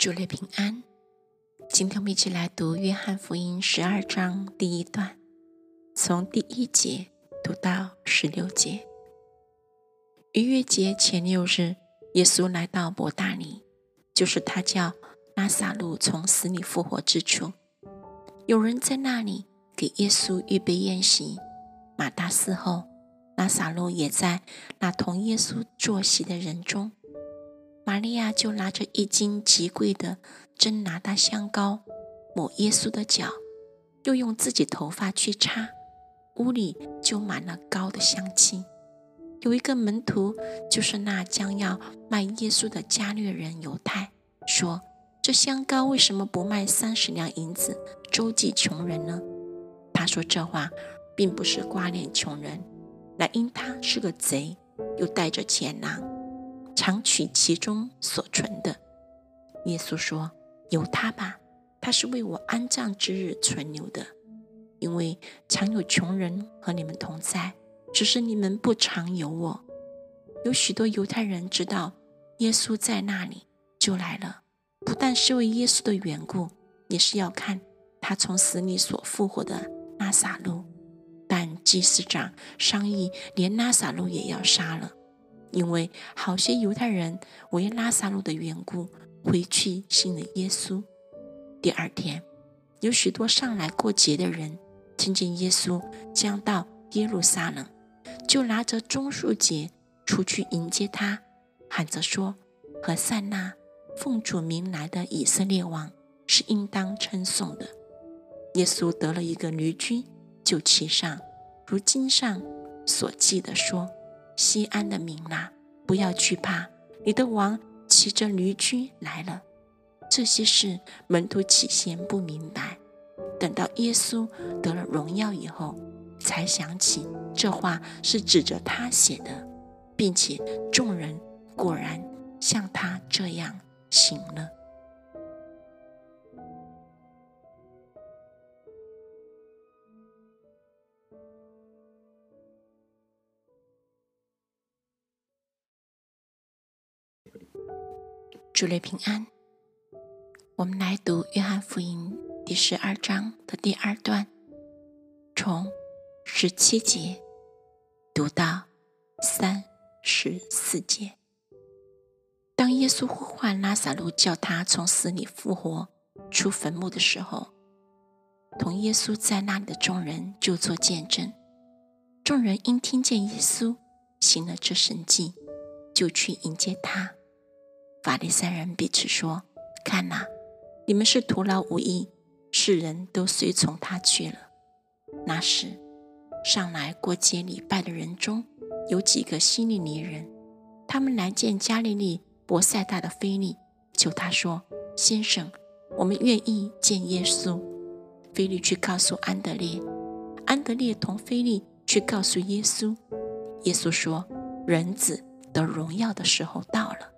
主内平安。今天我们一起来读《约翰福音》十二章第一段，从第一节读到十六节。逾越节前六日，耶稣来到伯大尼，就是他叫拉萨路从死里复活之处。有人在那里给耶稣预备宴席。马大死后，拉萨路也在那同耶稣坐席的人中。玛利亚就拿着一斤极贵的真拿大香膏，抹耶稣的脚，又用自己头发去擦，屋里就满了膏的香气。有一个门徒，就是那将要卖耶稣的加略人犹太，说。这香膏为什么不卖三十两银子周济穷人呢？他说这话，并不是挂念穷人，乃因他是个贼，又带着钱囊，常取其中所存的。耶稣说：“由他吧，他是为我安葬之日存留的，因为常有穷人和你们同在，只是你们不常有我。”有许多犹太人知道耶稣在那里，就来了。不但是为耶稣的缘故，也是要看他从死里所复活的拉萨路。但祭司长商议，连拉萨路也要杀了，因为好些犹太人为拉萨路的缘故回去信了耶稣。第二天，有许多上来过节的人听见耶稣将到耶路撒冷，就拿着棕树节出去迎接他，喊着说：“和塞纳。”奉主名来的以色列王是应当称颂的。耶稣得了一个驴驹，就骑上，如经上所记的说：“西安的民呐，不要惧怕，你的王骑着驴驹来了。”这些事门徒起先不明白，等到耶稣得了荣耀以后，才想起这话是指着他写的，并且众人果然像他这样。醒了。主内平安。我们来读《约翰福音》第十二章的第二段，从十七节读到三十四节。当耶稣呼唤拉萨路，叫他从死里复活出坟墓的时候，同耶稣在那里的众人就做见证。众人因听见耶稣行了这神迹，就去迎接他。法利赛人彼此说：“看哪，你们是徒劳无益，世人都随从他去了。”那时，上来过节礼拜的人中有几个希利尼人，他们来见加利利。伯赛大的菲利求他说：“先生，我们愿意见耶稣。”菲利去告诉安德烈，安德烈同菲利去告诉耶稣。耶稣说：“人子得荣耀的时候到了。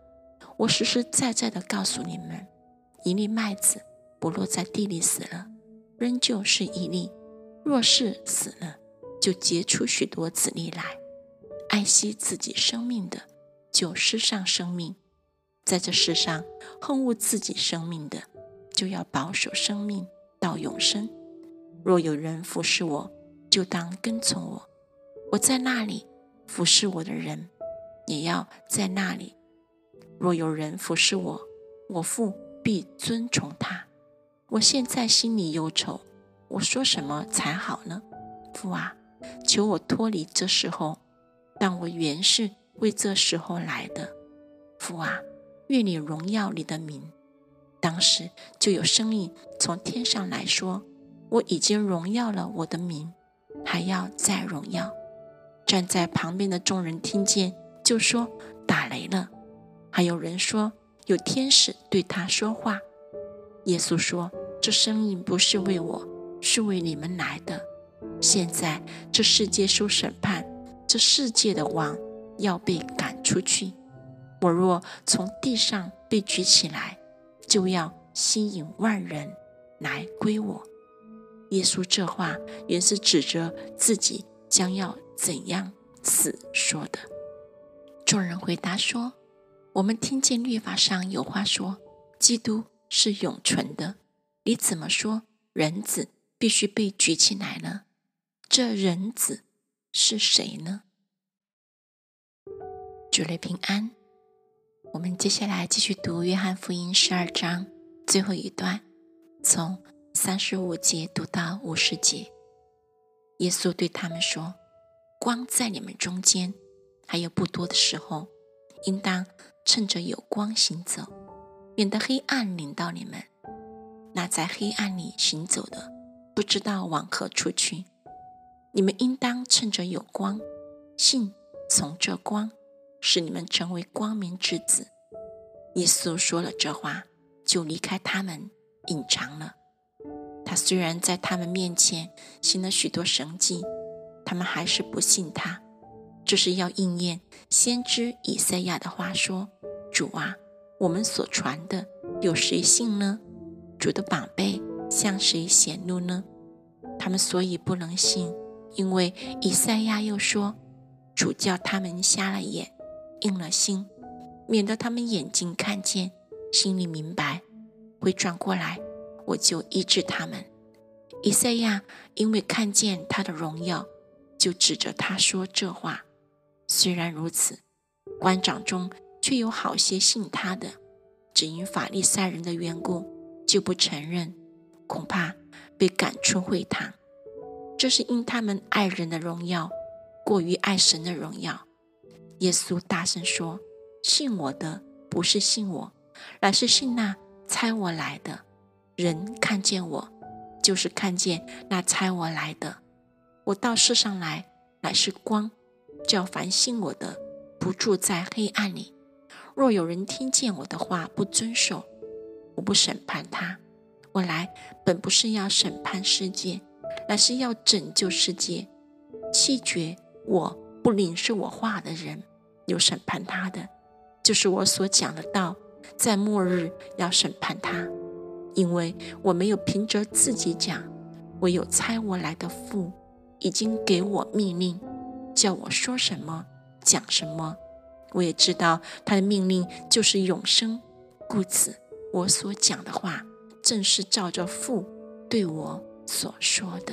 我实实在在的告诉你们，一粒麦子不落在地里死了，仍旧是一粒；若是死了，就结出许多子粒来。爱惜自己生命的，就失上生命。”在这世上恨恶自己生命的，就要保守生命到永生。若有人服侍我，就当跟从我；我在那里服侍我的人，也要在那里。若有人服侍我，我父必尊崇他。我现在心里忧愁，我说什么才好呢？父啊，求我脱离这时候，但我原是为这时候来的。父啊。愿你荣耀你的名。当时就有声音从天上来说：“我已经荣耀了我的名，还要再荣耀。”站在旁边的众人听见，就说：“打雷了。”还有人说：“有天使对他说话。”耶稣说：“这声音不是为我，是为你们来的。现在这世界受审判，这世界的王要被赶出去。”我若从地上被举起来，就要吸引万人来归我。耶稣这话原是指着自己将要怎样死说的。众人回答说：“我们听见律法上有话说，基督是永存的，你怎么说人子必须被举起来呢？这人子是谁呢？主内平安。我们接下来继续读《约翰福音》十二章最后一段，从三十五节读到五十节。耶稣对他们说：“光在你们中间还有不多的时候，应当趁着有光行走，免得黑暗临到你们。那在黑暗里行走的，不知道往何处去。你们应当趁着有光，信从这光。”使你们成为光明之子。耶稣说了这话，就离开他们，隐藏了。他虽然在他们面前行了许多神迹，他们还是不信他。这是要应验先知以赛亚的话说：“主啊，我们所传的有谁信呢？主的宝贝向谁显露呢？”他们所以不能信，因为以赛亚又说：“主叫他们瞎了眼。”硬了心，免得他们眼睛看见，心里明白，会转过来，我就医治他们。以赛亚因为看见他的荣耀，就指着他说这话。虽然如此，官长中却有好些信他的，只因法利赛人的缘故，就不承认，恐怕被赶出会堂。这是因他们爱人的荣耀，过于爱神的荣耀。耶稣大声说：“信我的不是信我，乃是信那猜我来的。人看见我，就是看见那猜我来的。我到世上来，乃是光，叫凡信我的不住在黑暗里。若有人听见我的话不遵守，我不审判他。我来本不是要审判世界，乃是要拯救世界。弃绝我不领受我话的人。”有审判他的，就是我所讲的道，在末日要审判他，因为我没有凭着自己讲，唯有猜我来的父已经给我命令，叫我说什么讲什么。我也知道他的命令就是永生，故此我所讲的话正是照着父对我所说的。